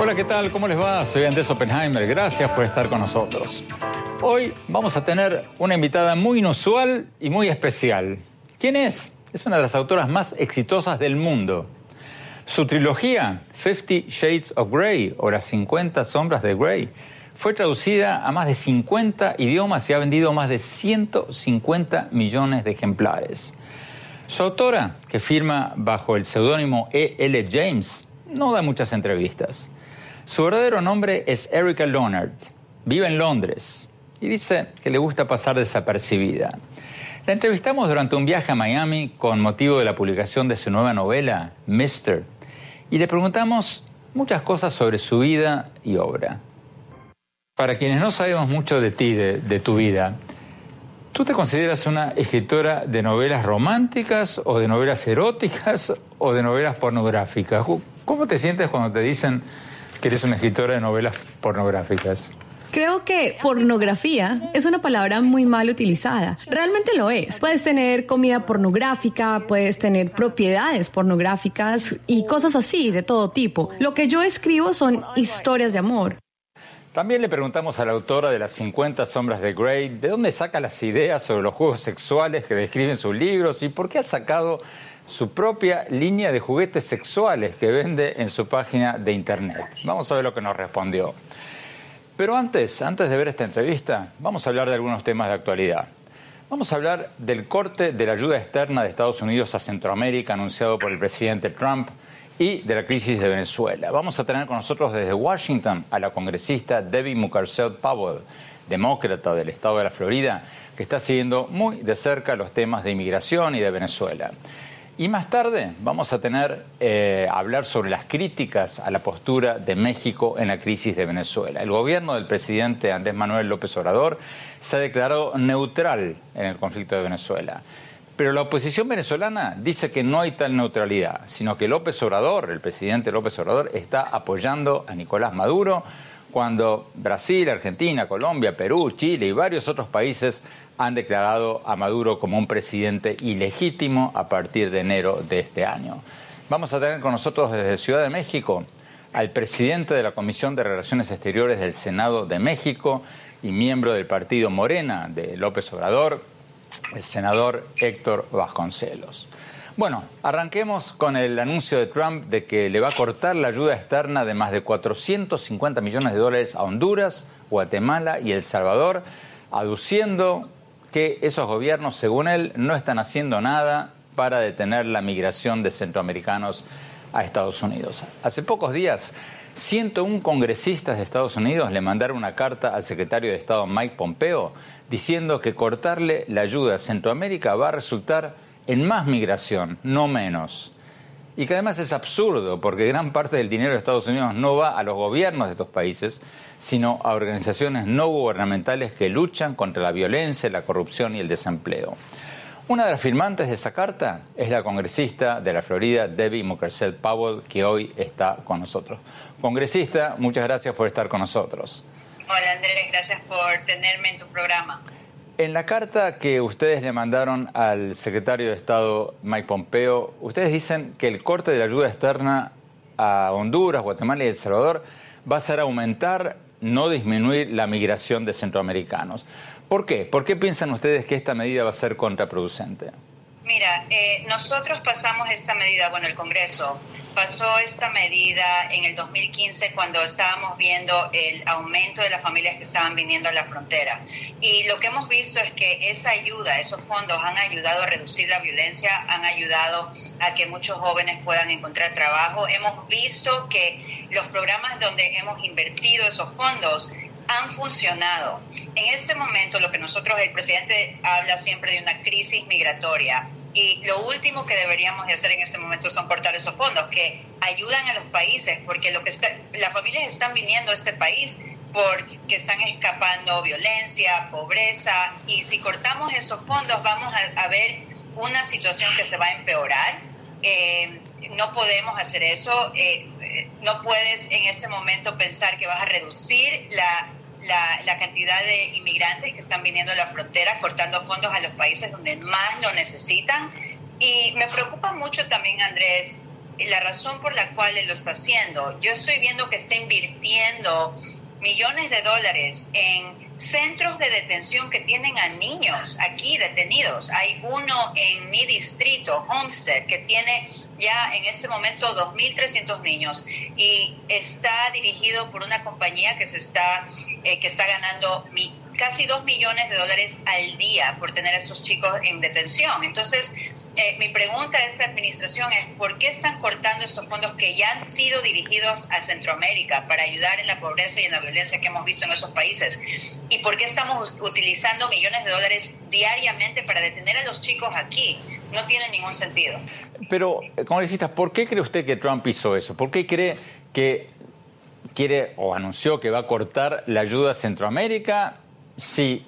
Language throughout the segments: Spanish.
Hola, ¿qué tal? ¿Cómo les va? Soy Andrés Oppenheimer. Gracias por estar con nosotros. Hoy vamos a tener una invitada muy inusual y muy especial. ¿Quién es? Es una de las autoras más exitosas del mundo. Su trilogía, Fifty Shades of Grey, o Las 50 Sombras de Grey, fue traducida a más de 50 idiomas y ha vendido más de 150 millones de ejemplares. Su autora, que firma bajo el seudónimo E. L. James, no da muchas entrevistas. Su verdadero nombre es Erica Leonard. Vive en Londres y dice que le gusta pasar desapercibida. La entrevistamos durante un viaje a Miami con motivo de la publicación de su nueva novela, Mister, y le preguntamos muchas cosas sobre su vida y obra. Para quienes no sabemos mucho de ti, de, tu vida, ¿tú te consideras una escritora de novelas románticas o de novelas eróticas o de novelas pornográficas? ¿Cómo te sientes cuando te dicen que eres una escritora de novelas pornográficas. Creo que pornografía es una palabra muy mal utilizada. Realmente lo es. Puedes tener comida pornográfica, puedes tener propiedades pornográficas y cosas así de todo tipo. Lo que yo escribo son historias de amor. También le preguntamos a la autora de las 50 sombras de Grey de dónde saca las ideas sobre los juegos sexuales que describen sus libros y por qué ha sacado su propia línea de juguetes sexuales que vende en su página de internet. Vamos a ver lo que nos respondió. Pero antes, antes de ver esta entrevista, vamos a hablar de algunos temas de actualidad. Vamos a hablar del corte de la ayuda externa de Estados Unidos a Centroamérica anunciado por el presidente Trump y de la crisis de Venezuela. Vamos a tener con nosotros desde Washington a la congresista Debbie Mucarsel Powell, demócrata del estado de la Florida, que está siguiendo muy de cerca los temas de inmigración y de Venezuela. Y más tarde vamos a tener eh, hablar sobre las críticas a la postura de México en la crisis de Venezuela. El gobierno del presidente Andrés Manuel López Obrador se ha declarado neutral en el conflicto de Venezuela. Pero la oposición venezolana dice que no hay tal neutralidad, sino que López Obrador, el presidente López Obrador, está apoyando a Nicolás Maduro cuando Brasil, Argentina, Colombia, Perú, Chile y varios otros países han declarado a Maduro como un presidente ilegítimo a partir de enero de este año. Vamos a tener con nosotros desde Ciudad de México al presidente de la Comisión de Relaciones Exteriores del Senado de México y miembro del partido Morena de López Obrador, el senador Héctor Vasconcelos. Bueno, arranquemos con el anuncio de Trump de que le va a cortar la ayuda externa de más de 450 millones de dólares a Honduras, Guatemala y El Salvador, aduciendo que esos gobiernos, según él, no están haciendo nada para detener la migración de centroamericanos a Estados Unidos. Hace pocos días, 101 congresistas de Estados Unidos le mandaron una carta al secretario de Estado Mike Pompeo diciendo que cortarle la ayuda a Centroamérica va a resultar en más migración, no menos. Y que además es absurdo porque gran parte del dinero de Estados Unidos no va a los gobiernos de estos países, sino a organizaciones no gubernamentales que luchan contra la violencia, la corrupción y el desempleo. Una de las firmantes de esa carta es la congresista de la Florida, Debbie Mucarsel Powell, que hoy está con nosotros. Congresista, muchas gracias por estar con nosotros. Hola Andrés, gracias por tenerme en tu programa. En la carta que ustedes le mandaron al secretario de Estado Mike Pompeo, ustedes dicen que el corte de la ayuda externa a Honduras, Guatemala y El Salvador va a ser aumentar no disminuir la migración de centroamericanos. ¿Por qué? ¿Por qué piensan ustedes que esta medida va a ser contraproducente? Mira, eh, nosotros pasamos esta medida, bueno, el Congreso pasó esta medida en el 2015 cuando estábamos viendo el aumento de las familias que estaban viniendo a la frontera. Y lo que hemos visto es que esa ayuda, esos fondos han ayudado a reducir la violencia, han ayudado a que muchos jóvenes puedan encontrar trabajo. Hemos visto que los programas donde hemos invertido esos fondos han funcionado. En este momento lo que nosotros, el presidente habla siempre de una crisis migratoria y lo último que deberíamos de hacer en este momento son cortar esos fondos que ayudan a los países porque lo que está, las familias están viniendo a este país porque están escapando violencia, pobreza y si cortamos esos fondos vamos a, ver una situación que se va a empeorar. Eh, no podemos hacer eso. Eh, eh, no puedes en este momento pensar que vas a reducir la la, la, cantidad de inmigrantes que están viniendo a la frontera, cortando fondos a los países donde más lo necesitan. Y me preocupa mucho también, Andrés, la razón por la cual él lo está haciendo. Yo estoy viendo que está invirtiendo millones de dólares en centros de detención que tienen a niños aquí detenidos. Hay uno en mi distrito, Homestead, que tiene ya en este momento 2.300 niños y está dirigido por una compañía que se está eh, que está ganando mi, casi 2 millones de dólares al día por tener a estos chicos en detención. Entonces, eh, mi pregunta a esta administración es, ¿por qué están cortando estos fondos que ya han sido dirigidos a Centroamérica para ayudar en la pobreza y en la violencia que hemos visto en esos países? ¿Y por qué estamos utilizando millones de dólares diariamente para detener a los chicos aquí? No tiene ningún sentido. Pero, congresista, ¿por qué cree usted que Trump hizo eso? ¿Por qué cree que quiere o anunció que va a cortar la ayuda a Centroamérica? Sí,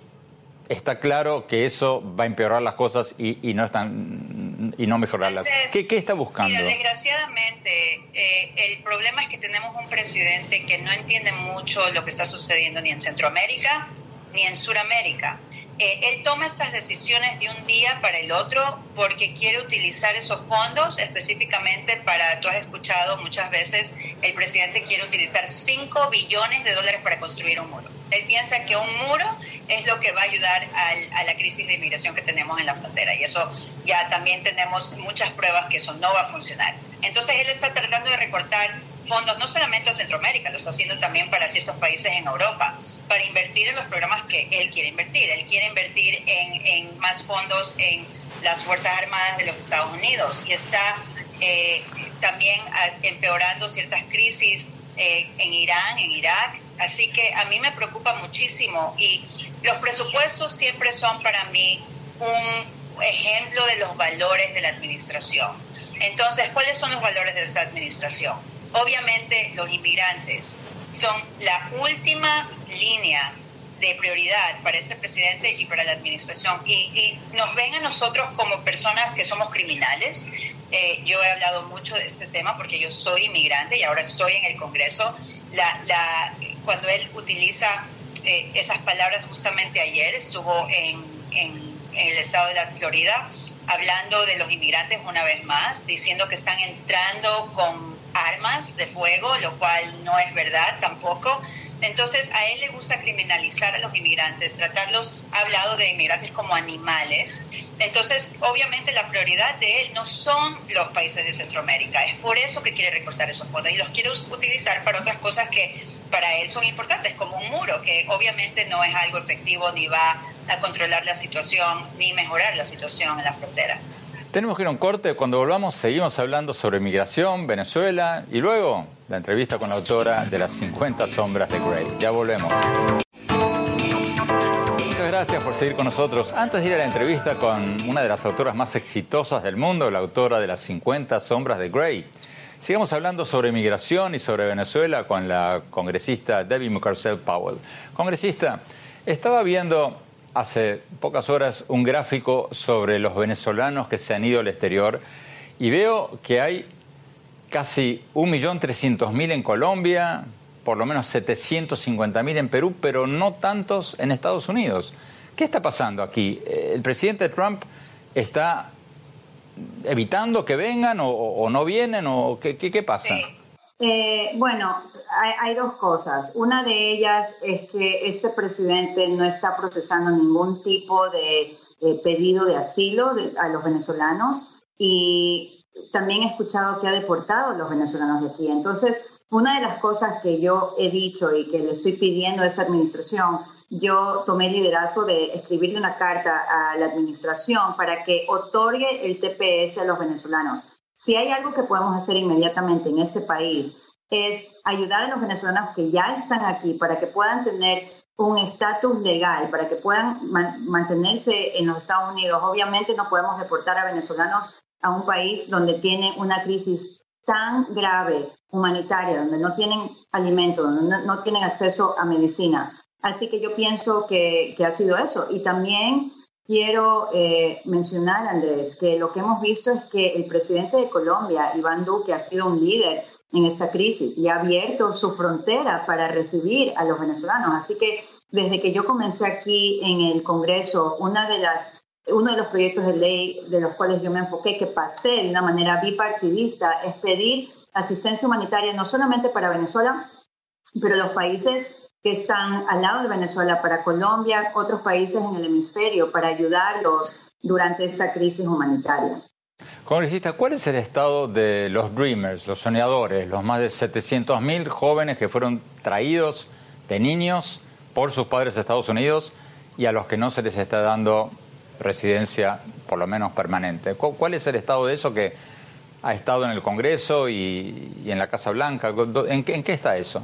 está claro que eso va a empeorar las cosas y, no están y no mejorarlas. ¿Qué, está buscando? desgraciadamente, eh, el problema es que tenemos un presidente que no entiende mucho lo que está sucediendo ni en Centroamérica ni en Sudamérica. Eh, él toma estas decisiones de un día para el otro porque quiere utilizar esos fondos específicamente para, tú has escuchado muchas veces, el presidente quiere utilizar 5 billones de dólares para construir un muro. Él piensa que un muro es lo que va a ayudar a la crisis de inmigración que tenemos en la frontera y eso ya también tenemos muchas pruebas que eso no va a funcionar. Entonces él está tratando de recortar fondos no solamente a Centroamérica, lo está haciendo también para ciertos países en Europa, para invertir en los programas que él quiere invertir. Él quiere invertir en, más fondos en las Fuerzas Armadas de los Estados Unidos y está eh, también empeorando ciertas crisis eh, en Irán, en Irak. Así que a mí me preocupa muchísimo y los presupuestos siempre son para mí un ejemplo de los valores de la administración. Entonces, ¿cuáles son los valores de esta administración? Obviamente los inmigrantes son la última línea de prioridad para este presidente y para la administración. Y, nos ven a nosotros como personas que somos criminales. Eh, yo he hablado mucho de este tema porque yo soy inmigrante y ahora estoy en el Congreso. Cuando él utiliza eh, esas palabras justamente ayer, estuvo en, en el estado de la Florida hablando de los inmigrantes una vez más, diciendo que están entrando con armas de fuego, lo cual no es verdad tampoco. Entonces, a él le gusta criminalizar a los inmigrantes, tratarlos, ha hablado de inmigrantes como animales. Entonces, obviamente la prioridad de él no son los países de Centroamérica, es por eso que quiere recortar esos fondos y los quiere utilizar para otras cosas que para él son importantes, como un muro, que obviamente no es algo efectivo ni va a controlar la situación ni mejorar la situación en la frontera. Tenemos que ir a un corte. Cuando volvamos, seguimos hablando sobre migración, Venezuela y luego la entrevista con la autora de Las 50 Sombras de Grey. Ya volvemos. Muchas gracias por seguir con nosotros. Antes de ir a la entrevista con una de las autoras más exitosas del mundo, la autora de Las 50 Sombras de Grey, sigamos hablando sobre migración y sobre Venezuela con la congresista Debbie McCarcel Powell. Congresista, estaba viendo hace pocas horas un gráfico sobre los venezolanos que se han ido al exterior y veo que hay casi 1.300.000 en Colombia, por lo menos 750.000 en Perú, pero no tantos en Estados Unidos. ¿Qué está pasando aquí? ¿El presidente Trump está evitando que vengan o, no vienen o qué, pasa? Eh, bueno, hay, dos cosas. Una de ellas es que este presidente no está procesando ningún tipo de, pedido de asilo a los venezolanos y también he escuchado que ha deportado a los venezolanos de aquí. Entonces, una de las cosas que yo he dicho y que le estoy pidiendo a esta administración, yo tomé el liderazgo de escribirle una carta a la administración para que otorgue el TPS a los venezolanos. Si hay algo que podemos hacer inmediatamente en este país es ayudar a los venezolanos que ya están aquí para que puedan tener un estatus legal, para que puedan mantenerse en los Estados Unidos. Obviamente no podemos deportar a venezolanos a un país donde tiene una crisis tan grave humanitaria, donde no tienen alimento, donde no, tienen acceso a medicina. Así que yo pienso que, ha sido eso. Y también quiero eh, mencionar, Andrés, que lo que hemos visto es que el presidente de Colombia, Iván Duque, ha sido un líder en esta crisis y ha abierto su frontera para recibir a los venezolanos. Así que desde que yo comencé aquí en el Congreso, una de las uno de los proyectos de ley de los cuales yo me enfoqué, que pasé de una manera bipartidista, es pedir asistencia humanitaria no solamente para Venezuela, pero los países que están al lado de Venezuela, para Colombia, otros países en el hemisferio, para ayudarlos durante esta crisis humanitaria. Congresista, ¿cuál es el estado de los Dreamers, los soñadores, los más de 700.000 jóvenes que fueron traídos de niños por sus padres a Estados Unidos y a los que no se les está dando residencia, por lo menos permanente. ¿Cuál es el estado de eso que ha estado en el Congreso y, en la Casa Blanca? ¿En qué, está eso?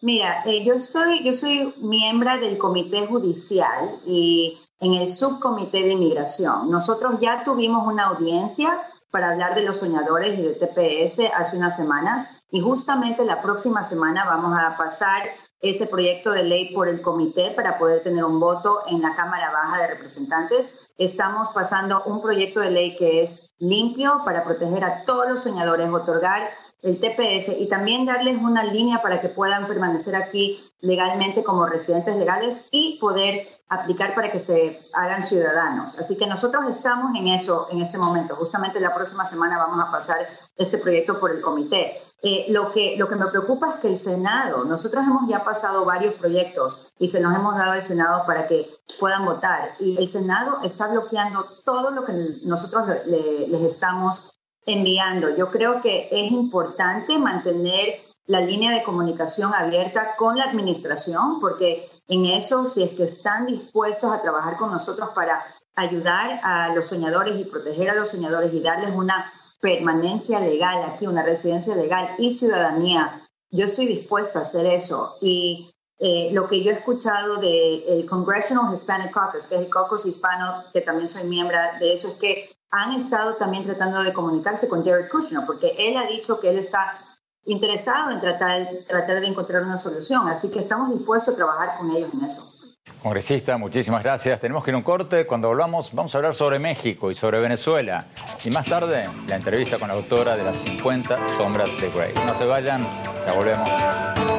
Mira, eh, yo, estoy, yo soy miembro del Comité Judicial y en el Subcomité de Inmigración. Nosotros ya tuvimos una audiencia para hablar de los soñadores y de TPS hace unas semanas y justamente la próxima semana vamos a pasar ese proyecto de ley por el comité para poder tener un voto en la Cámara Baja de Representantes. Estamos pasando un proyecto de ley que es limpio para proteger a todos los soñadores, otorgar el TPS y también darles una línea para que puedan permanecer aquí legalmente como residentes legales y poder aplicar para que se hagan ciudadanos. Así que nosotros estamos en eso en este momento. Justamente la próxima semana vamos a pasar este proyecto por el comité. Eh, lo, que, lo que me preocupa es que el Senado, nosotros hemos ya pasado varios proyectos y se los hemos dado al Senado para que puedan votar. Y el Senado está bloqueando todo lo que nosotros les estamos enviando. Yo creo que es importante mantener la línea de comunicación abierta con la administración, porque en eso, si es que están dispuestos a trabajar con nosotros para ayudar a los soñadores y proteger a los soñadores y darles una permanencia legal aquí, una residencia legal y ciudadanía, yo estoy dispuesta a hacer eso. Y eh, lo que yo he escuchado del Congressional Hispanic Caucus, que es el caucus hispano, que también soy miembro de eso, es que han estado también tratando de comunicarse con Jared Kushner, porque él ha dicho que él está interesado en tratar, tratar de encontrar una solución. Así que estamos dispuestos a trabajar con ellos en eso. Congresista, muchísimas gracias. Tenemos que ir a un corte. Cuando volvamos, vamos a hablar sobre México y sobre Venezuela. Y más tarde, la entrevista con la autora de las 50 Sombras de Grey. No se vayan, ya volvemos.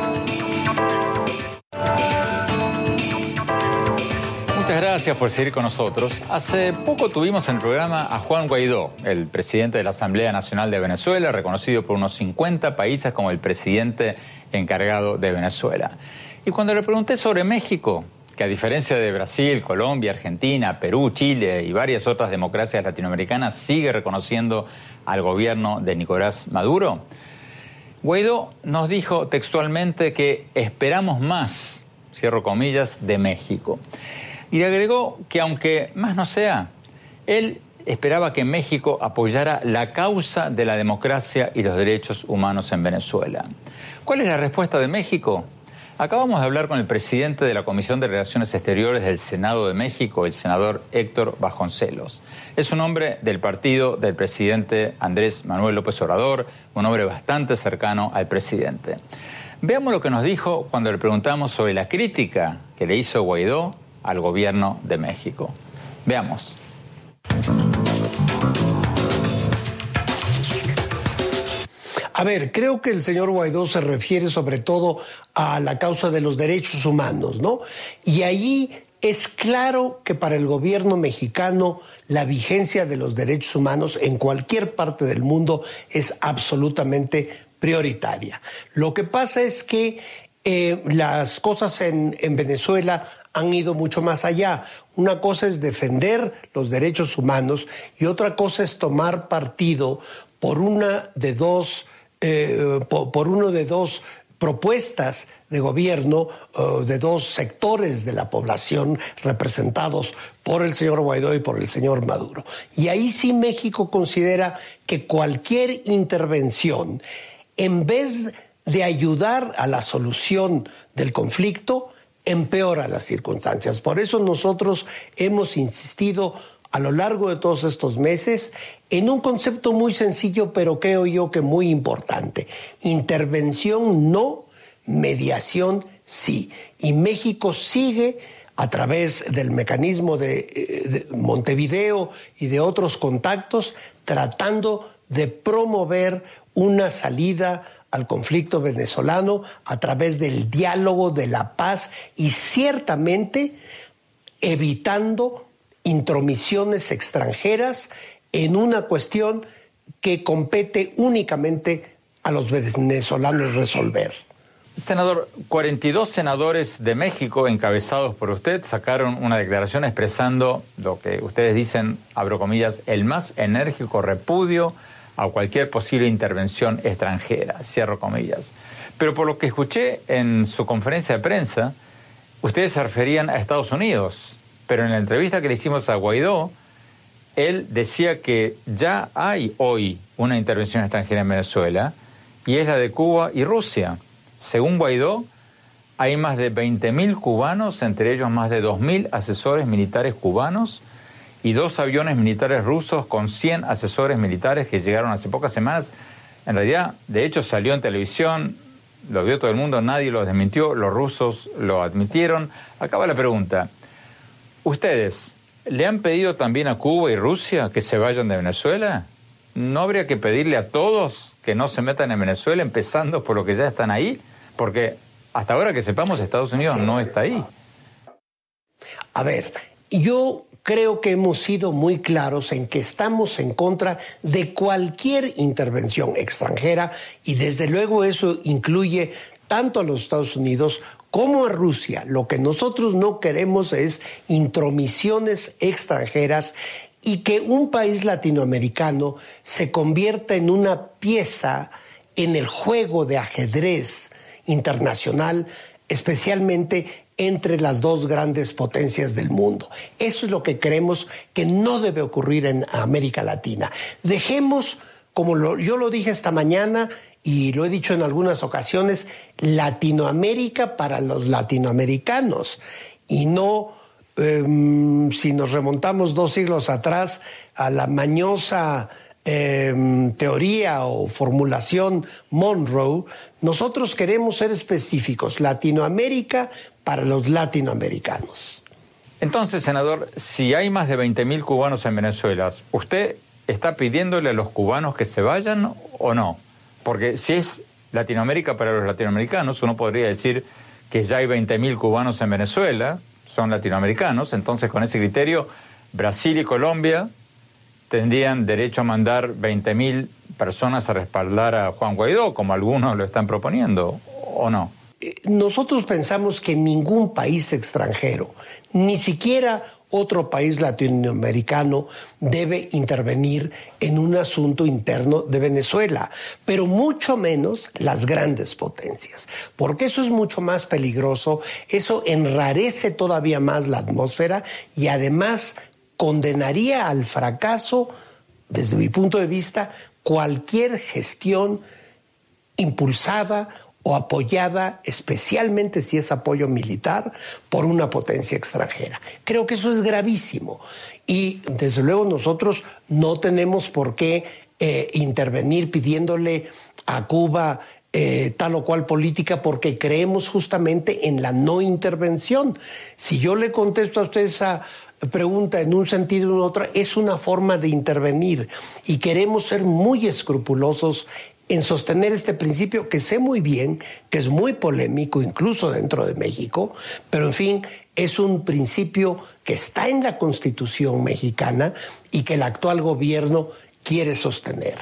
Muchas gracias por seguir con nosotros. Hace poco tuvimos en el programa a Juan Guaidó, el presidente de la Asamblea Nacional de Venezuela, reconocido por unos 50 países como el presidente encargado de Venezuela. Y cuando le pregunté sobre México, que a diferencia de Brasil, Colombia, Argentina, Perú, Chile y varias otras democracias latinoamericanas sigue reconociendo al gobierno de Nicolás Maduro, Guaidó nos dijo textualmente que esperamos más, cierro comillas, de México. Y le agregó que aunque más no sea, él esperaba que México apoyara la causa de la democracia y los derechos humanos en Venezuela. ¿Cuál es la respuesta de México? Acabamos de hablar con el presidente de la Comisión de Relaciones Exteriores del Senado de México, el senador Héctor Vasconcelos. Es un hombre del partido del presidente Andrés Manuel López Obrador, un hombre bastante cercano al presidente. Veamos lo que nos dijo cuando le preguntamos sobre la crítica que le hizo Guaidó al gobierno de México. Veamos. A ver, creo que el señor Guaidó se refiere sobre todo a la causa de los derechos humanos, ¿no? Y ahí es claro que para el gobierno mexicano la vigencia de los derechos humanos en cualquier parte del mundo es absolutamente prioritaria. Lo que pasa es que eh, las cosas en, en Venezuela han ido mucho más allá. Una cosa es defender los derechos humanos y otra cosa es tomar partido por una de dos, eh, por, uno de dos propuestas de gobierno eh, de dos sectores de la población representados por el señor Guaidó y por el señor Maduro. Y ahí sí México considera que cualquier intervención, en vez de ayudar a la solución del conflicto, empeora las circunstancias. Por eso nosotros hemos insistido a lo largo de todos estos meses en un concepto muy sencillo, pero creo yo que muy importante. Intervención no, mediación sí. Y México sigue a través del mecanismo de, eh, Montevideo y de otros contactos, tratando de promover una salida al conflicto venezolano a través del diálogo, de la paz y ciertamente evitando intromisiones extranjeras en una cuestión que compete únicamente a los venezolanos resolver. Senador, 42 senadores de México, encabezados por usted, sacaron una declaración expresando lo que ustedes dicen, abro comillas, el más enérgico repudio a cualquier posible intervención extranjera, cierro comillas. Pero por lo que escuché en su conferencia de prensa, ustedes se referían a Estados Unidos, pero en la entrevista que le hicimos a Guaidó, él decía que ya hay hoy una intervención extranjera en Venezuela y es la de Cuba y Rusia. Según Guaidó, hay más de 20.000 cubanos, entre ellos más de 2.000 asesores militares cubanos y dos aviones militares rusos con 100 asesores militares que llegaron hace pocas semanas. En realidad, de hecho, salió en televisión, lo vio todo el mundo, nadie lo desmintió, los rusos lo admitieron. Acaba la pregunta. ¿Ustedes le han pedido también a Cuba y Rusia que se vayan de Venezuela? ¿No habría que pedirle a todos que no se metan en Venezuela, empezando por los que ya están ahí? Porque hasta ahora que sepamos, Estados Unidos no está ahí. A ver, yo creo que hemos sido muy claros en que estamos en contra de cualquier intervención extranjera y desde luego eso incluye tanto a los Estados Unidos como a Rusia. Lo que nosotros no queremos es intromisiones extranjeras y que un país latinoamericano se convierta en una pieza en el juego de ajedrez internacional, especialmente entre las dos grandes potencias del mundo. Eso es lo que creemos que no debe ocurrir en América Latina. Dejemos, como yo lo dije esta mañana y lo he dicho en algunas ocasiones, Latinoamérica para los latinoamericanos y no em, si nos remontamos dos siglos atrás a la mañosa em, teoría o formulación Monroe, nosotros queremos ser específicos, Latinoamérica para los latinoamericanos. Entonces, senador, si hay más de 20.000 cubanos en Venezuela, ¿usted está pidiéndole a los cubanos que se vayan o no? Porque si es Latinoamérica para los latinoamericanos, uno podría decir que ya hay 20.000 cubanos en Venezuela, son latinoamericanos, entonces con ese criterio Brasil y Colombia tendrían derecho a mandar 20.000 personas a respaldar a Juan Guaidó, como algunos lo están proponiendo, ¿o no? Eh, nosotros pensamos que ningún país extranjero, ni siquiera otro país latinoamericano debe intervenir en un asunto interno de Venezuela, pero mucho menos las grandes potencias, porque eso es mucho más peligroso, eso enrarece todavía más la atmósfera y además condenaría al fracaso, desde mi punto de vista, cualquier gestión impulsada o apoyada, especialmente si es apoyo militar, por una potencia extranjera. Creo que eso es gravísimo y desde luego nosotros no tenemos por qué eh, intervenir pidiéndole a Cuba eh, tal o cual política porque creemos justamente en la no intervención. Si yo le contesto a usted esa pregunta en un sentido en otro, es una forma de intervenir y queremos ser muy escrupulosos en sostener este principio que sé muy bien, que es muy polémico incluso dentro de México, pero en fin, es un principio que está en la Constitución mexicana y que el actual gobierno quiere sostener.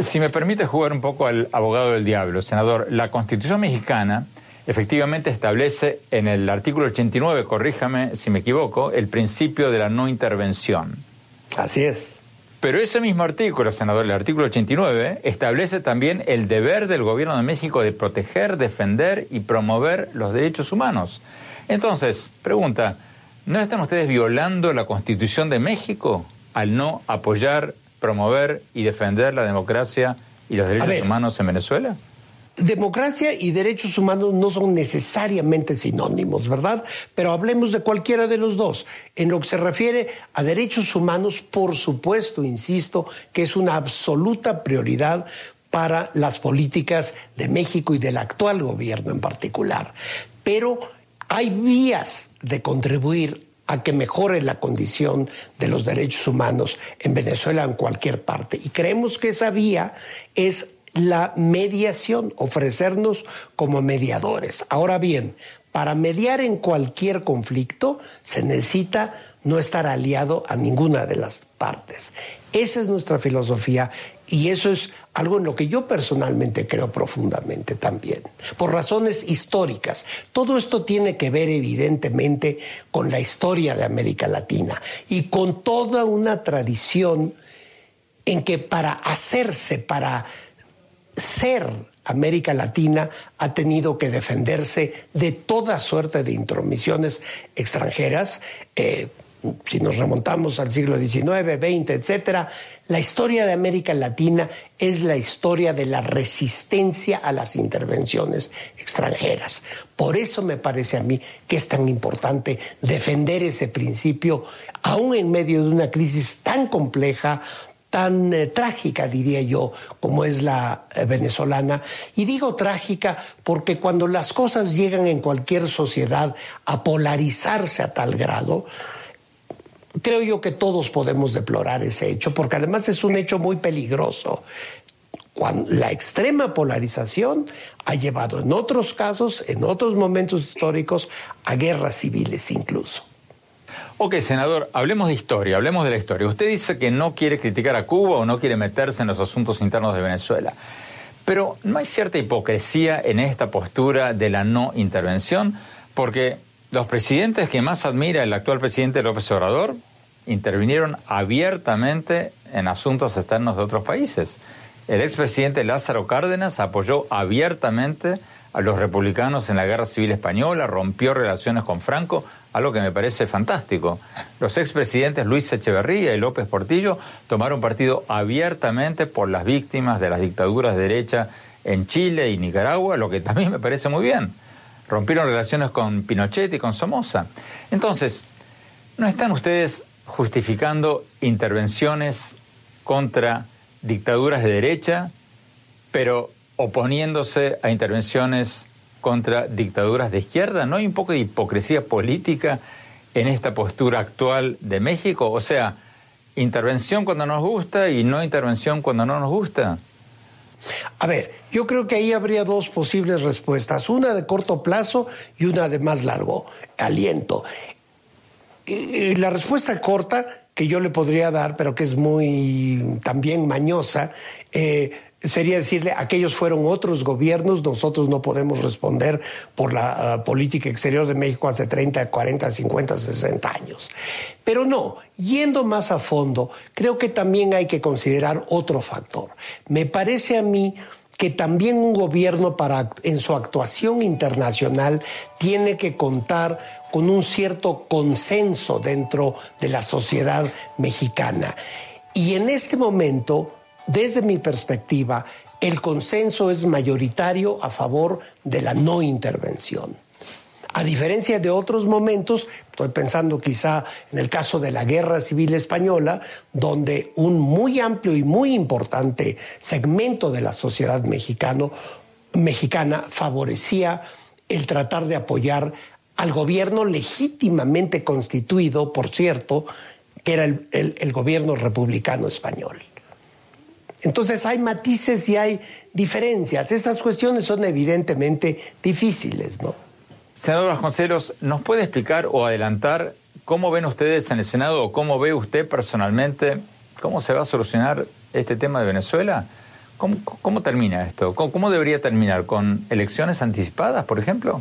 Si me permite jugar un poco al abogado del diablo, senador, la Constitución mexicana efectivamente establece en el artículo 89, corríjame si me equivoco, el principio de la no intervención. Así es. Pero ese mismo artículo, senador, el artículo 89, establece también el deber del gobierno de México de proteger, defender y promover los derechos humanos. Entonces, pregunta, ¿no están ustedes violando la Constitución de México al no apoyar, promover y defender la democracia y los derechos humanos en Venezuela? Democracia y derechos humanos no son necesariamente sinónimos, ¿verdad? Pero hablemos de cualquiera de los dos. En lo que se refiere a derechos humanos, por supuesto, insisto, que es una absoluta prioridad para las políticas de México y del actual gobierno en particular. Pero hay vías de contribuir a que mejore la condición de los derechos humanos en Venezuela en cualquier parte. Y creemos que esa vía es la mediación, ofrecernos como mediadores. Ahora bien, para mediar en cualquier conflicto se necesita no estar aliado a ninguna de las partes. Esa es nuestra filosofía y eso es algo en lo que yo personalmente creo profundamente también, por razones históricas. Todo esto tiene que ver evidentemente con la historia de América Latina y con toda una tradición en que para hacerse, para ser América Latina ha tenido que defenderse de toda suerte de intromisiones extranjeras. Eh, si nos remontamos al siglo XIX, XX, etcétera, la historia de América Latina es la historia de la resistencia a las intervenciones extranjeras. Por eso me parece a mí que es tan importante defender ese principio, aún en medio de una crisis tan compleja, tan eh, trágica, diría yo, como es la eh, venezolana. Y digo trágica porque cuando las cosas llegan en cualquier sociedad a polarizarse a tal grado, creo yo que todos podemos deplorar ese hecho, porque además es un hecho muy peligroso. Cuando la extrema polarización ha llevado en otros casos, en otros momentos históricos, a guerras civiles incluso. Ok, senador, hablemos de historia, hablemos de la historia. Usted dice que no quiere criticar a Cuba o no quiere meterse en los asuntos internos de Venezuela. Pero ¿no hay cierta hipocresía en esta postura de la no intervención? Porque los presidentes que más admira el actual presidente López Obrador intervinieron abiertamente en asuntos externos de otros países. El expresidente Lázaro Cárdenas apoyó abiertamente a los republicanos en la Guerra Civil Española, rompió relaciones con Franco, algo que me parece fantástico. Los expresidentes Luis Echeverría y López Portillo tomaron partido abiertamente por las víctimas de las dictaduras de derecha en Chile y Nicaragua, lo que también me parece muy bien. Rompieron relaciones con Pinochet y con Somoza. Entonces, ¿no están ustedes justificando intervenciones contra dictaduras de derecha, pero oponiéndose a intervenciones contra dictaduras de izquierda? ¿No hay un poco de hipocresía política en esta postura actual de México? O sea, intervención cuando nos gusta y no intervención cuando no nos gusta. A ver, yo creo que ahí habría dos posibles respuestas, una de corto plazo y una de más largo aliento. La respuesta corta que yo le podría dar, pero que es muy también mañosa, eh, sería decirle, aquellos fueron otros gobiernos, nosotros no podemos responder por la ah, política exterior de México hace 30, 40, 50, 60 años. Pero no, yendo más a fondo, creo que también hay que considerar otro factor. Me parece a mí que también un gobierno para, en su actuación internacional tiene que contar con un cierto consenso dentro de la sociedad mexicana. Y en este momento desde mi perspectiva, el consenso es mayoritario a favor de la no intervención. A diferencia de otros momentos, estoy pensando quizá en el caso de la Guerra Civil Española, donde un muy amplio y muy importante segmento de la sociedad mexicana favorecía el tratar de apoyar al gobierno legítimamente constituido, por cierto, que era el gobierno republicano español. Entonces hay matices y hay diferencias. Estas cuestiones son evidentemente difíciles, ¿no? Senador Vasconcelos, ¿nos puede explicar o adelantar cómo ven ustedes en el Senado o cómo ve usted personalmente cómo se va a solucionar este tema de Venezuela? ¿Cómo, termina esto? ¿Cómo debería terminar? ¿Con elecciones anticipadas, por ejemplo?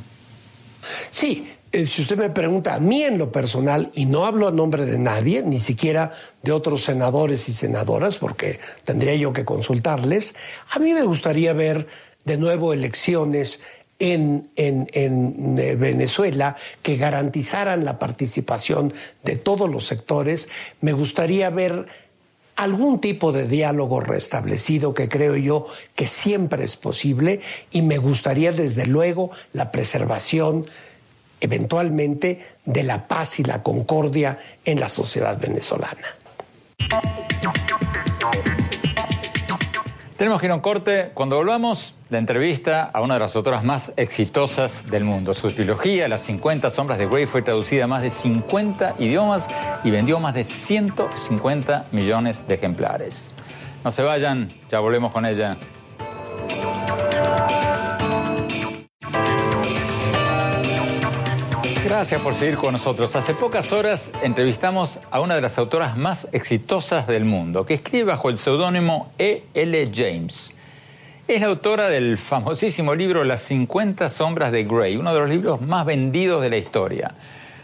Sí, eh, si usted me pregunta a mí en lo personal, y no hablo a nombre de nadie, ni siquiera de otros senadores y senadoras, porque tendría yo que consultarles, a mí me gustaría ver de nuevo elecciones en, en, en, eh, Venezuela que garantizaran la participación de todos los sectores. Me gustaría ver algún tipo de diálogo restablecido que creo yo que siempre es posible y me gustaría desde luego la preservación eventualmente de la paz y la concordia en la sociedad venezolana. Tenemos que ir a un corte. Cuando volvamos, la entrevista a una de las autoras más exitosas del mundo. Su trilogía, Las 50 Sombras de Grey, fue traducida a más de 50 idiomas y vendió más de 150 millones de ejemplares. No se vayan, ya volvemos con ella. Gracias por seguir con nosotros. Hace pocas horas entrevistamos a una de las autoras más exitosas del mundo, que escribe bajo el seudónimo E. L. James. Es la autora del famosísimo libro Las 50 sombras de Grey, uno de los libros más vendidos de la historia.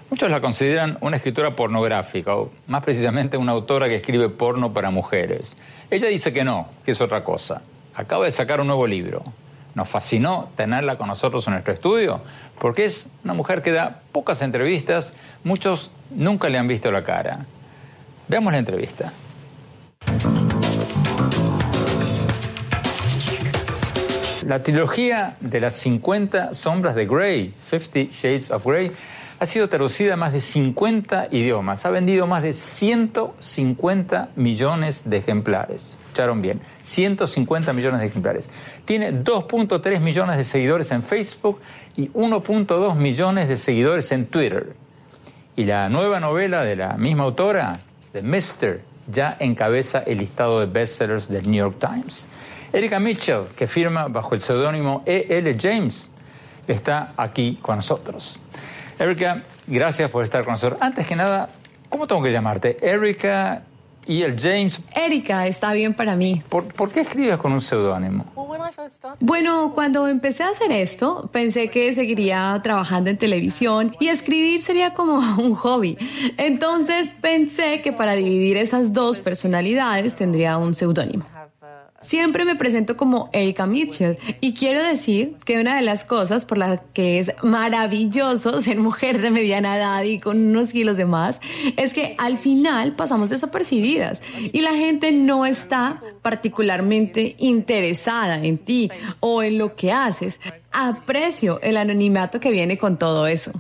Muchos la consideran una escritora pornográfica, o más precisamente una autora que escribe porno para mujeres. Ella dice que no, que es otra cosa. Acaba de sacar un nuevo libro. Nos fascinó tenerla con nosotros en nuestro estudio porque es una mujer que da pocas entrevistas, muchos nunca le han visto la cara. Veamos la entrevista. La trilogía de las 50 sombras de Grey, 50 Shades of Grey, ha sido traducida a más de 50 idiomas, ha vendido más de 150 millones de ejemplares escucharon bien, 150 millones de ejemplares. Tiene 2.3 millones de seguidores en Facebook y 1.2 millones de seguidores en Twitter. Y la nueva novela de la misma autora, The Mister, ya encabeza el listado de bestsellers del New York Times. Erika Mitchell, que firma bajo el seudónimo E.L. James, está aquí con nosotros. Erika, gracias por estar con nosotros. Antes que nada, ¿cómo tengo que llamarte? Erika y el James. Erika, está bien para mí. ¿Por, qué escribes con un seudónimo? Bueno, cuando empecé a hacer esto, pensé que seguiría trabajando en televisión y escribir sería como un hobby. Entonces pensé que para dividir esas dos personalidades tendría un seudónimo. Siempre me presento como Erika Mitchell y quiero decir que una de las cosas por las que es maravilloso ser mujer de mediana edad y con unos kilos de más es que al final pasamos desapercibidas y la gente no está particularmente interesada en ti o en lo que haces. Aprecio el anonimato que viene con todo eso.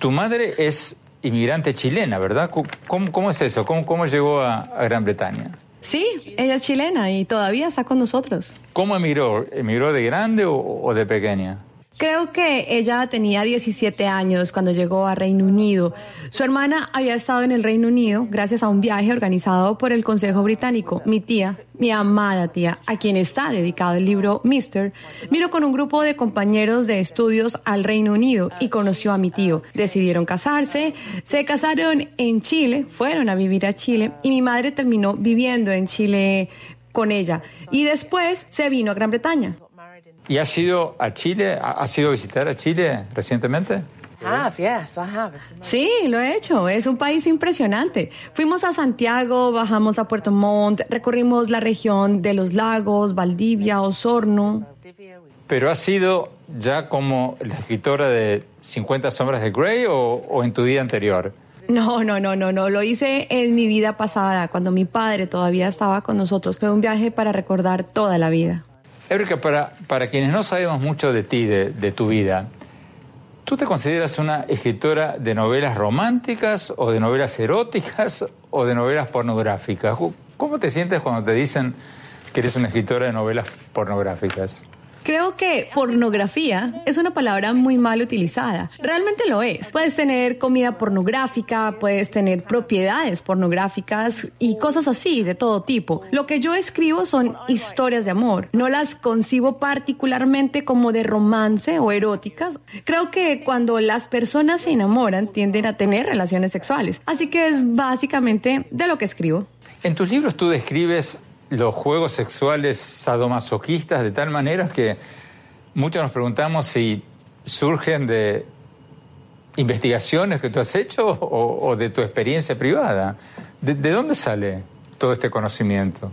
Tu madre es inmigrante chilena, ¿verdad? ¿Cómo, es eso? ¿Cómo, llegó a Gran Bretaña? Sí, ella es chilena y todavía está con nosotros. ¿Cómo emigró? ¿Emigró de grande o, de pequeña? Creo que ella tenía 17 años cuando llegó a Reino Unido. Su hermana había estado en el Reino Unido gracias a un viaje organizado por el Consejo Británico. Mi tía, mi amada tía, a quien está dedicado el libro Mister, miró con un grupo de compañeros de estudios al Reino Unido y conoció a mi tío. Decidieron casarse, se casaron en Chile, fueron a vivir a Chile y mi madre terminó viviendo en Chile con ella y después se vino a Gran Bretaña. ¿Y has ido a Chile? ¿Has ido a visitar a Chile recientemente? Sí, lo he hecho. Es un país impresionante. Fuimos a Santiago, bajamos a Puerto Montt, recorrimos la región de los lagos, Valdivia, Osorno. ¿Pero has sido ya como la escritora de 50 sombras de Grey o, o en tu vida anterior? No, no, no, no, no. Lo hice en mi vida pasada, cuando mi padre todavía estaba con nosotros. Fue un viaje para recordar toda la vida. Erika, para, para quienes no sabemos mucho de ti, de, tu vida, ¿tú te consideras una escritora de novelas románticas o de novelas eróticas o de novelas pornográficas? ¿Cómo te sientes cuando te dicen que eres una escritora de novelas pornográficas? Creo que pornografía es una palabra muy mal utilizada. Realmente lo es. Puedes tener comida pornográfica, puedes tener propiedades pornográficas y cosas así de todo tipo. Lo que yo escribo son historias de amor. No las concibo particularmente como de romance o eróticas. Creo que cuando las personas se enamoran tienden a tener relaciones sexuales. Así que es básicamente de lo que escribo. En tus libros tú describes los juegos sexuales sadomasoquistas de tal manera que muchos nos preguntamos si surgen de investigaciones que tú has hecho o, de tu experiencia privada. ¿De, dónde sale todo este conocimiento?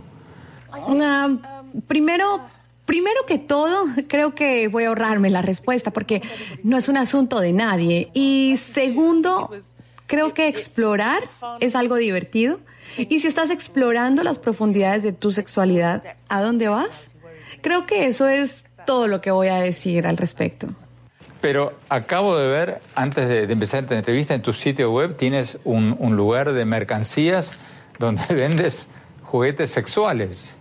primero, primero que todo, creo que voy a ahorrarme la respuesta porque no es un asunto de nadie. Y segundo, Creo que explorar es algo divertido. Y si estás explorando las profundidades de tu sexualidad, ¿a dónde vas? Creo que eso es todo lo que voy a decir al respecto. Pero acabo de ver, antes de, empezar esta entrevista, en tu sitio web tienes un, un lugar de mercancías donde vendes juguetes sexuales.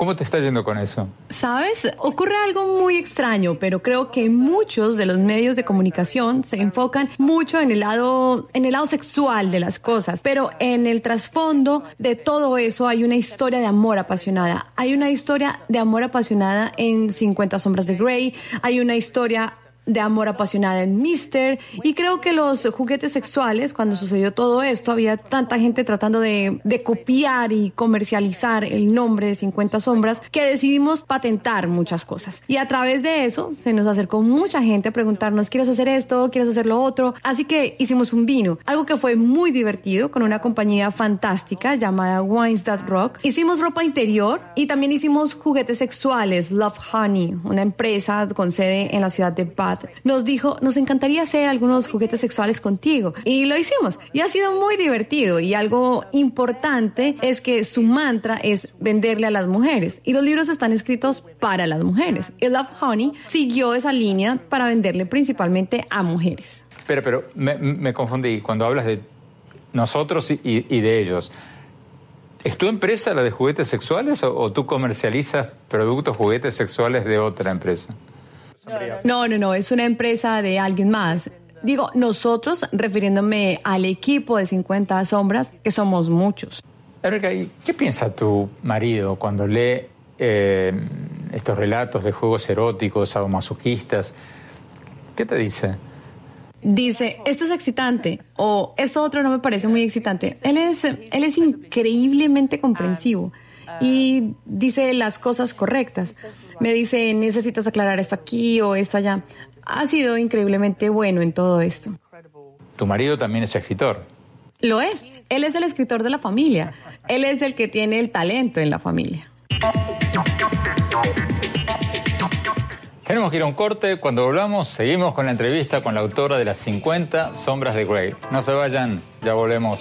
¿Cómo te está yendo con eso? Sabes, ocurre algo muy extraño, pero creo que muchos de los medios de comunicación se enfocan mucho en el lado en el lado sexual de las cosas, pero en el trasfondo de todo eso hay una historia de amor apasionada. Hay una historia de amor apasionada en 50 sombras de Grey, hay una historia de amor apasionada en Mister. Y creo que los juguetes sexuales, cuando sucedió todo esto, había tanta gente tratando de, de copiar y comercializar el nombre de 50 sombras que decidimos patentar muchas cosas. Y a través de eso se nos acercó mucha gente a preguntarnos, ¿quieres hacer esto? ¿Quieres hacer lo otro? Así que hicimos un vino, algo que fue muy divertido con una compañía fantástica llamada Wines That Rock. Hicimos ropa interior y también hicimos juguetes sexuales, Love Honey, una empresa con sede en la ciudad de Bath nos dijo, nos encantaría hacer algunos juguetes sexuales contigo. Y lo hicimos. Y ha sido muy divertido. Y algo importante es que su mantra es venderle a las mujeres. Y los libros están escritos para las mujeres. Y Love Honey siguió esa línea para venderle principalmente a mujeres. Pero, pero me, confundí cuando hablas de nosotros y, de ellos. ¿Es tu empresa la de juguetes sexuales o, tú comercializas productos, juguetes sexuales de otra empresa? No, no, no, es una empresa de alguien más. Digo, nosotros, refiriéndome al equipo de 50 sombras, que somos muchos. Erika, ¿qué piensa tu marido cuando lee eh, estos relatos de juegos eróticos, sadomasoquistas? ¿Qué te dice? Dice, esto es excitante o esto otro no me parece muy excitante. Él es, él es increíblemente comprensivo y dice las cosas correctas. Me dice, necesitas aclarar esto aquí o esto allá. Ha sido increíblemente bueno en todo esto. Tu marido también es escritor. Lo es. Él es el escritor de la familia. Él es el que tiene el talento en la familia. Tenemos que ir a un corte. Cuando volvamos, seguimos con la entrevista con la autora de las 50 Sombras de Grey. No se vayan, ya volvemos.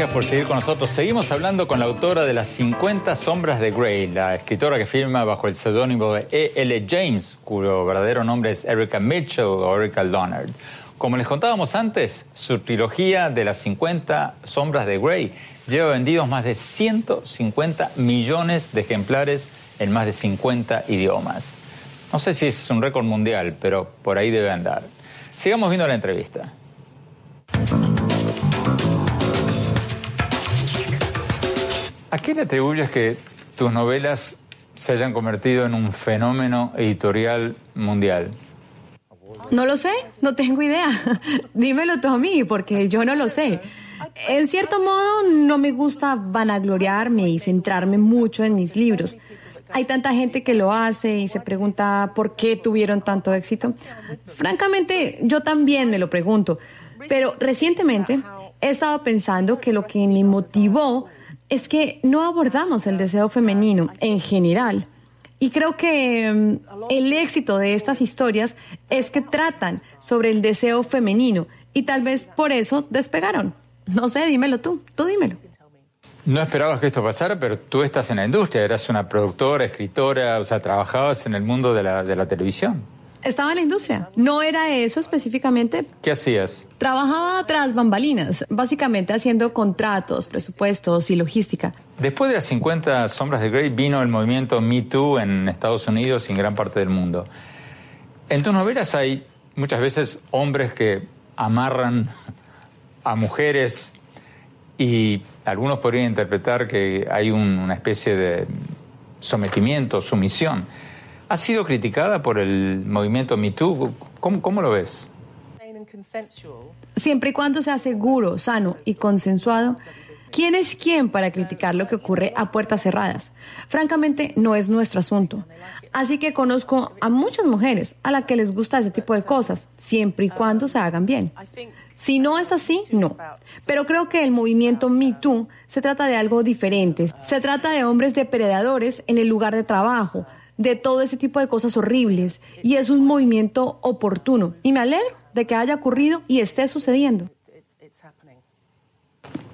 Gracias por seguir con nosotros. Seguimos hablando con la autora de Las 50 Sombras de Grey, la escritora que firma bajo el seudónimo de E.L. James, cuyo verdadero nombre es Erica Mitchell o Erica Leonard. Como les contábamos antes, su trilogía de Las 50 Sombras de Grey lleva vendidos más de 150 millones de ejemplares en más de 50 idiomas. No sé si es un récord mundial, pero por ahí debe andar. Sigamos viendo la entrevista. ¿A qué le atribuyes que tus novelas se hayan convertido en un fenómeno editorial mundial? No lo sé, no tengo idea. Dímelo tú a mí, porque yo no lo sé. En cierto modo, no me gusta vanagloriarme y centrarme mucho en mis libros. Hay tanta gente que lo hace y se pregunta por qué tuvieron tanto éxito. Francamente, yo también me lo pregunto. Pero recientemente he estado pensando que lo que me motivó es que no abordamos el deseo femenino en general. Y creo que mm, el éxito de estas historias es que tratan sobre el deseo femenino y tal vez por eso despegaron. No sé, dímelo tú, tú dímelo. No esperabas que esto pasara, pero tú estás en la industria, eras una productora, escritora, o sea, trabajabas en el mundo de la, de la televisión. Estaba en la industria. No era eso específicamente. ¿Qué hacías? Trabajaba tras bambalinas, básicamente haciendo contratos, presupuestos y logística. Después de las 50 sombras de Grey vino el movimiento Me Too en Estados Unidos y en gran parte del mundo. En tus novelas hay muchas veces hombres que amarran a mujeres y algunos podrían interpretar que hay una especie de sometimiento, sumisión ha sido criticada por el movimiento MeToo. ¿Cómo, cómo lo ves? Siempre y cuando sea seguro, sano y consensuado, ¿quién es quién para criticar lo que ocurre a puertas cerradas? Francamente, no es nuestro asunto. Así que conozco a muchas mujeres a las que les gusta ese tipo de cosas, siempre y cuando se hagan bien. Si no es así, no. Pero creo que el movimiento Me Too se trata de algo diferente. Se trata de hombres depredadores en el lugar de trabajo, de todo ese tipo de cosas horribles y es un movimiento oportuno y me alegro de que haya ocurrido y esté sucediendo.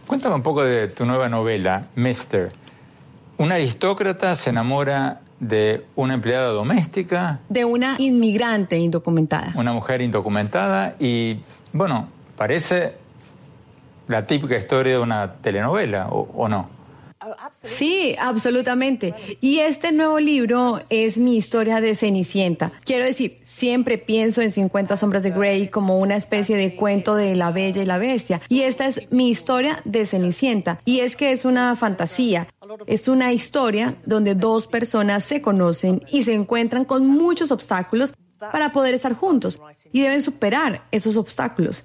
Cuéntame un poco de tu nueva novela, Mister. Un aristócrata se enamora de una empleada doméstica. De una inmigrante indocumentada. Una mujer indocumentada y, bueno, parece la típica historia de una telenovela, ¿o, no? Sí, absolutamente. Y este nuevo libro es mi historia de Cenicienta. Quiero decir, siempre pienso en 50 sombras de Grey como una especie de cuento de la bella y la bestia. Y esta es mi historia de Cenicienta. Y es que es una fantasía. Es una historia donde dos personas se conocen y se encuentran con muchos obstáculos para poder estar juntos y deben superar esos obstáculos.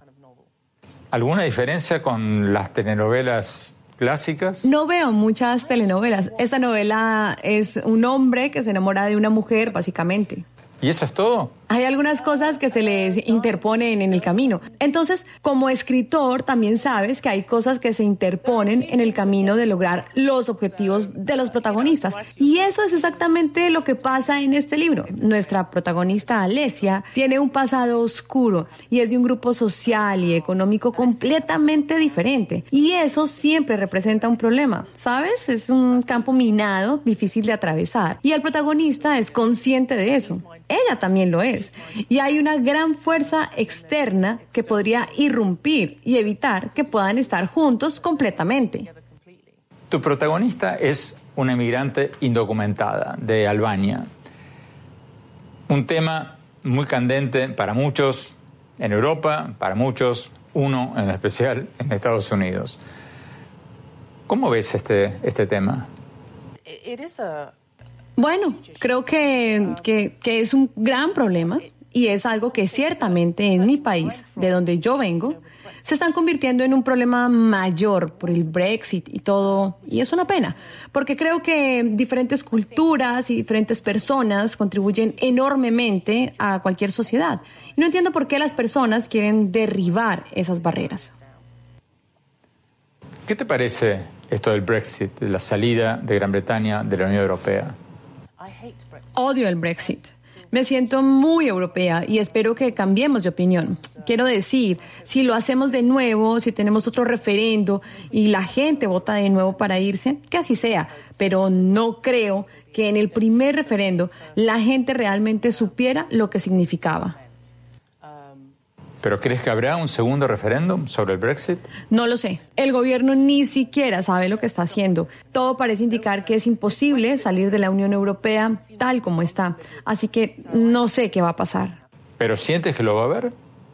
¿Alguna diferencia con las telenovelas clásicas? No veo muchas telenovelas. Esta novela es un hombre que se enamora de una mujer, básicamente. ¿Y eso es todo? Hay algunas cosas que se les interponen en el camino. Entonces, como escritor, también sabes que hay cosas que se interponen en el camino de lograr los objetivos de los protagonistas. Y eso es exactamente lo que pasa en este libro. Nuestra protagonista, Alesia, tiene un pasado oscuro y es de un grupo social y económico completamente diferente. Y eso siempre representa un problema. ¿Sabes? Es un campo minado, difícil de atravesar. Y el protagonista es consciente de eso ella también lo es. Y hay una gran fuerza externa que podría irrumpir y evitar que puedan estar juntos completamente. Tu protagonista es una emigrante indocumentada de Albania. Un tema muy candente para muchos en Europa, para muchos, uno en especial en Estados Unidos. ¿Cómo ves este, este tema? Bueno, creo que, es un gran problema y es algo que ciertamente en mi país, de donde yo vengo, se están convirtiendo en un problema mayor por el Brexit y todo. Y es una pena, porque creo que diferentes culturas y diferentes personas contribuyen enormemente a cualquier sociedad. Y no entiendo por qué las personas quieren derribar esas barreras. ¿Qué te parece esto del Brexit, de la salida de Gran Bretaña de la Unión Europea? Odio el Brexit. Me siento muy europea y espero que cambiemos de opinión. Quiero decir, si lo hacemos de nuevo, si tenemos otro referendo y la gente vota de nuevo para irse, que así sea, pero no creo que en el primer referendo la gente realmente supiera lo que significaba. ¿Pero crees que habrá un segundo referéndum sobre el Brexit? No lo sé. El gobierno ni siquiera sabe lo que está haciendo. Todo parece indicar que es imposible salir de la Unión Europea tal como está. Así que no sé qué va a pasar. ¿Pero sientes que lo va a haber?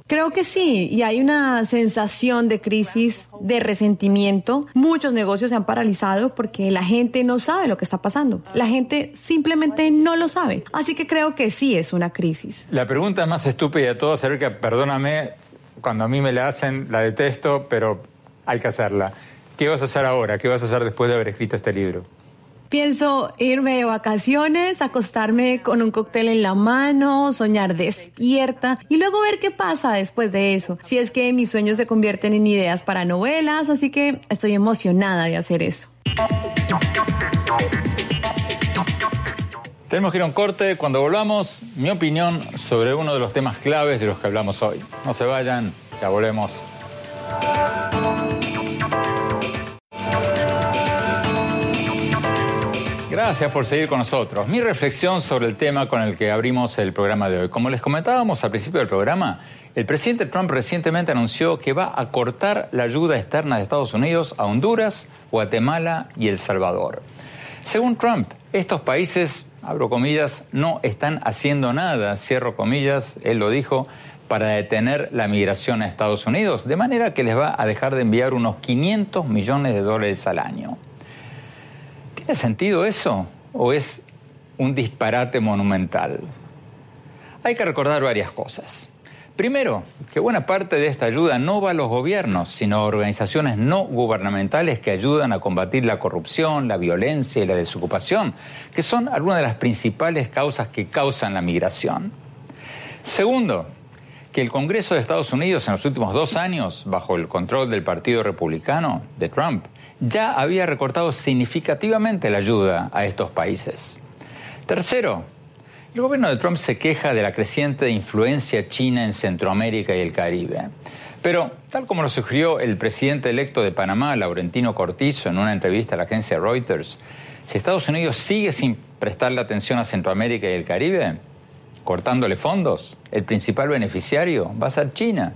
Creo que sí, y hay una sensación de crisis, de resentimiento. Muchos negocios se han paralizado porque la gente no sabe lo que está pasando. La gente simplemente no lo sabe. Así que creo que sí es una crisis. La pregunta más estúpida de todas, que perdóname, cuando a mí me la hacen, la detesto, pero hay que hacerla. ¿Qué vas a hacer ahora? ¿Qué vas a hacer después de haber escrito este libro? Pienso irme de vacaciones, acostarme con un cóctel en la mano, soñar despierta y luego ver qué pasa después de eso. Si es que mis sueños se convierten en ideas para novelas, así que estoy emocionada de hacer eso. Tenemos que ir a un corte. Cuando volvamos, mi opinión sobre uno de los temas claves de los que hablamos hoy. No se vayan, ya volvemos. Gracias por seguir con nosotros. Mi reflexión sobre el tema con el que abrimos el programa de hoy. Como les comentábamos al principio del programa, el presidente Trump recientemente anunció que va a cortar la ayuda externa de Estados Unidos a Honduras, Guatemala y El Salvador. Según Trump, estos países, abro comillas, no están haciendo nada, cierro comillas, él lo dijo, para detener la migración a Estados Unidos, de manera que les va a dejar de enviar unos 500 millones de dólares al año. ¿Tiene sentido eso o es un disparate monumental? Hay que recordar varias cosas. Primero, que buena parte de esta ayuda no va a los gobiernos, sino a organizaciones no gubernamentales que ayudan a combatir la corrupción, la violencia y la desocupación, que son algunas de las principales causas que causan la migración. Segundo, que el Congreso de Estados Unidos en los últimos dos años, bajo el control del Partido Republicano de Trump, ya había recortado significativamente la ayuda a estos países. Tercero, El gobierno de Trump se queja de la creciente influencia china en Centroamérica y el Caribe. Pero, tal como lo sugirió el presidente electo de Panamá, Laurentino Cortizo, en una entrevista a la agencia Reuters, si Estados Unidos sigue sin prestarle atención a Centroamérica y el Caribe, cortándole fondos, el principal beneficiario va a ser China.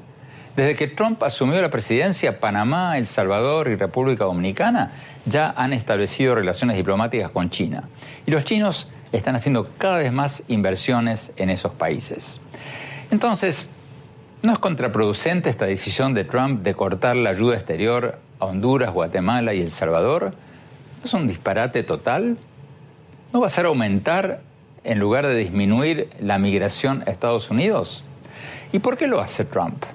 Desde que Trump asumió la presidencia, Panamá, El Salvador y República Dominicana ya han establecido relaciones diplomáticas con China. Y los chinos están haciendo cada vez más inversiones en esos países. Entonces, ¿no es contraproducente esta decisión de Trump de cortar la ayuda exterior a Honduras, Guatemala y El Salvador? ¿No es un disparate total? ¿No va a ser aumentar en lugar de disminuir la migración a Estados Unidos? ¿Y por qué lo hace Trump?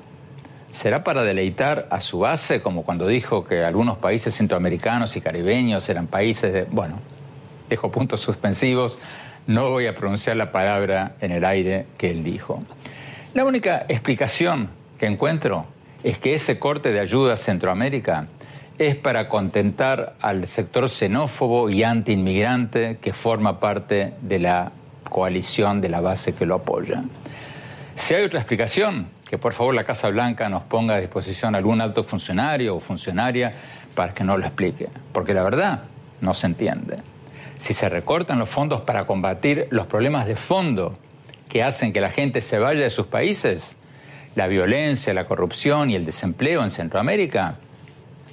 ¿Será para deleitar a su base, como cuando dijo que algunos países centroamericanos y caribeños eran países de... Bueno, dejo puntos suspensivos, no voy a pronunciar la palabra en el aire que él dijo. La única explicación que encuentro es que ese corte de ayuda a Centroamérica es para contentar al sector xenófobo y anti-inmigrante que forma parte de la coalición de la base que lo apoya. Si hay otra explicación, que por favor la Casa Blanca nos ponga a disposición algún alto funcionario o funcionaria para que nos lo explique, porque la verdad no se entiende si se recortan los fondos para combatir los problemas de fondo que hacen que la gente se vaya de sus países, la violencia, la corrupción y el desempleo en Centroamérica,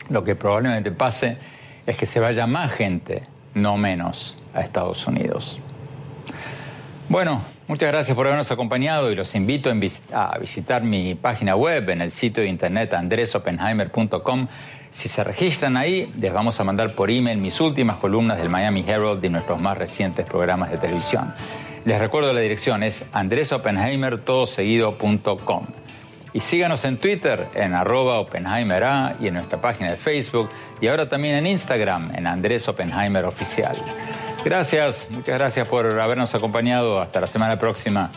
lo que probablemente pase es que se vaya más gente, no menos, a Estados Unidos. Bueno, muchas gracias por habernos acompañado y los invito a visitar mi página web en el sitio de internet andresopenheimer.com si se registran ahí, les vamos a mandar por email mis últimas columnas del Miami Herald y nuestros más recientes programas de televisión. Les recuerdo la dirección, es andresopenheimertodoseguido.com. Y síganos en Twitter, en arroba OpenheimerA y en nuestra página de Facebook y ahora también en Instagram, en Andrés Oppenheimer Oficial. Gracias, muchas gracias por habernos acompañado. Hasta la semana próxima.